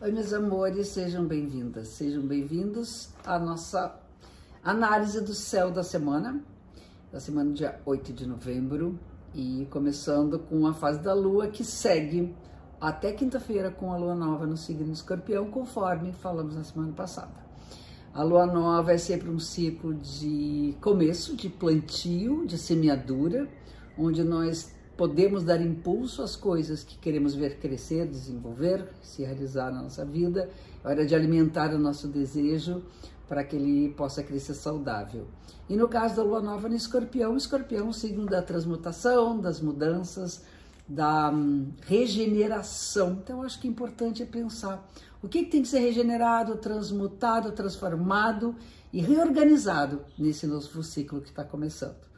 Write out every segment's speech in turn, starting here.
Oi, meus amores, sejam bem-vindas, sejam bem-vindos à nossa análise do céu da semana, da semana dia 8 de novembro, e começando com a fase da lua que segue até quinta-feira com a lua nova no signo escorpião, conforme falamos na semana passada. A lua nova é sempre um ciclo de começo, de plantio, de semeadura, onde nós podemos dar impulso às coisas que queremos ver crescer, desenvolver, se realizar na nossa vida. É hora de alimentar o nosso desejo para que ele possa crescer saudável. E no caso da lua nova no escorpião, o escorpião é o signo da transmutação, das mudanças, da hum, regeneração. Então, acho que é importante pensar o que tem que ser regenerado, transmutado, transformado e reorganizado nesse novo ciclo que está começando.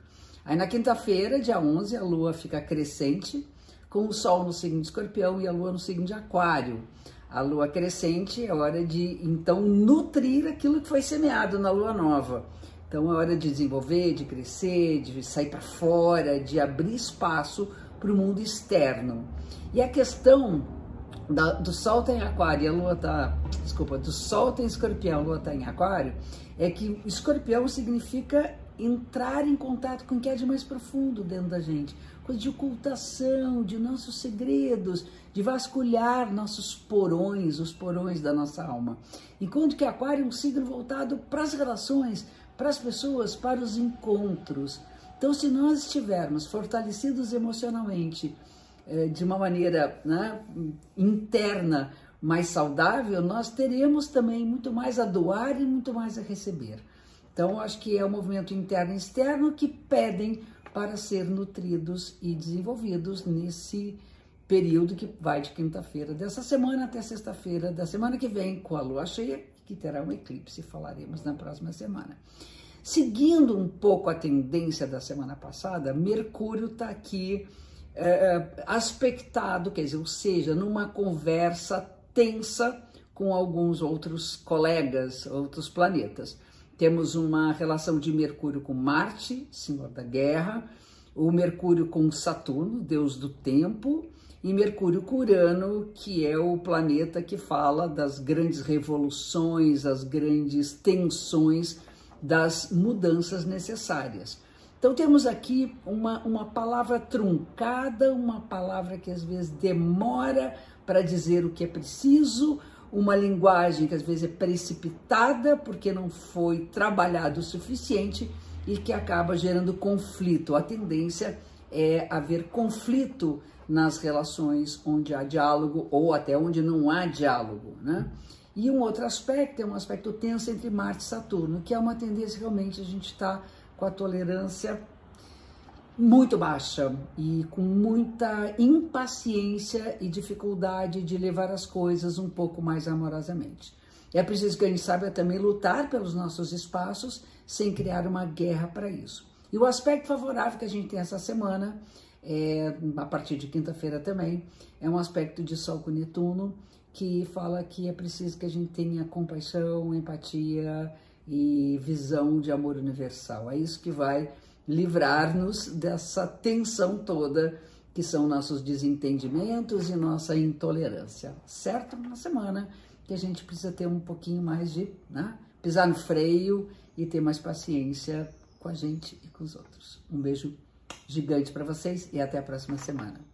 Aí na quinta-feira, dia 11, a lua fica crescente, com o sol no signo de escorpião e a lua no signo de aquário. A lua crescente é hora de, então, nutrir aquilo que foi semeado na lua nova. Então é hora de desenvolver, de crescer, de sair para fora, de abrir espaço para o mundo externo. E a questão da, do Sol tem tá Aquário e a Lua está, desculpa, do Sol tem Escorpião, a Lua está em Aquário, é que Escorpião significa entrar em contato com o que é de mais profundo dentro da gente, coisa de ocultação, de nossos segredos, de vasculhar nossos porões, os porões da nossa alma. Enquanto que Aquário é um signo voltado para as relações, para as pessoas, para os encontros. Então, se nós estivermos fortalecidos emocionalmente, eh, de uma maneira né, interna mais saudável, nós teremos também muito mais a doar e muito mais a receber. Então, acho que é o movimento interno e externo que pedem para ser nutridos e desenvolvidos nesse período que vai de quinta-feira dessa semana até sexta-feira da semana que vem, com a lua cheia, que terá um eclipse, falaremos na próxima semana. Seguindo um pouco a tendência da semana passada, Mercúrio está aqui é, aspectado, quer dizer, ou seja, numa conversa tensa com alguns outros colegas, outros planetas. Temos uma relação de Mercúrio com Marte, senhor da guerra, o Mercúrio com Saturno, deus do tempo, e Mercúrio com Urano, que é o planeta que fala das grandes revoluções, as grandes tensões das mudanças necessárias. Então temos aqui uma, uma palavra truncada, uma palavra que às vezes demora para dizer o que é preciso, uma linguagem que às vezes é precipitada porque não foi trabalhado o suficiente e que acaba gerando conflito. A tendência é haver conflito nas relações onde há diálogo ou até onde não há diálogo, né? E um outro aspecto é um aspecto tenso entre Marte e Saturno, que é uma tendência realmente a gente está com a tolerância muito baixa e com muita impaciência e dificuldade de levar as coisas um pouco mais amorosamente. É preciso que a gente saiba também lutar pelos nossos espaços sem criar uma guerra para isso. E o aspecto favorável que a gente tem essa semana, é, a partir de quinta-feira também, é um aspecto de Sol com Netuno, que fala que é preciso que a gente tenha compaixão, empatia e visão de amor universal. É isso que vai livrar-nos dessa tensão toda que são nossos desentendimentos e nossa intolerância, certo? Uma semana que a gente precisa ter um pouquinho mais de, né? Pisar no freio e ter mais paciência com a gente e com os outros. Um beijo gigante para vocês e até a próxima semana.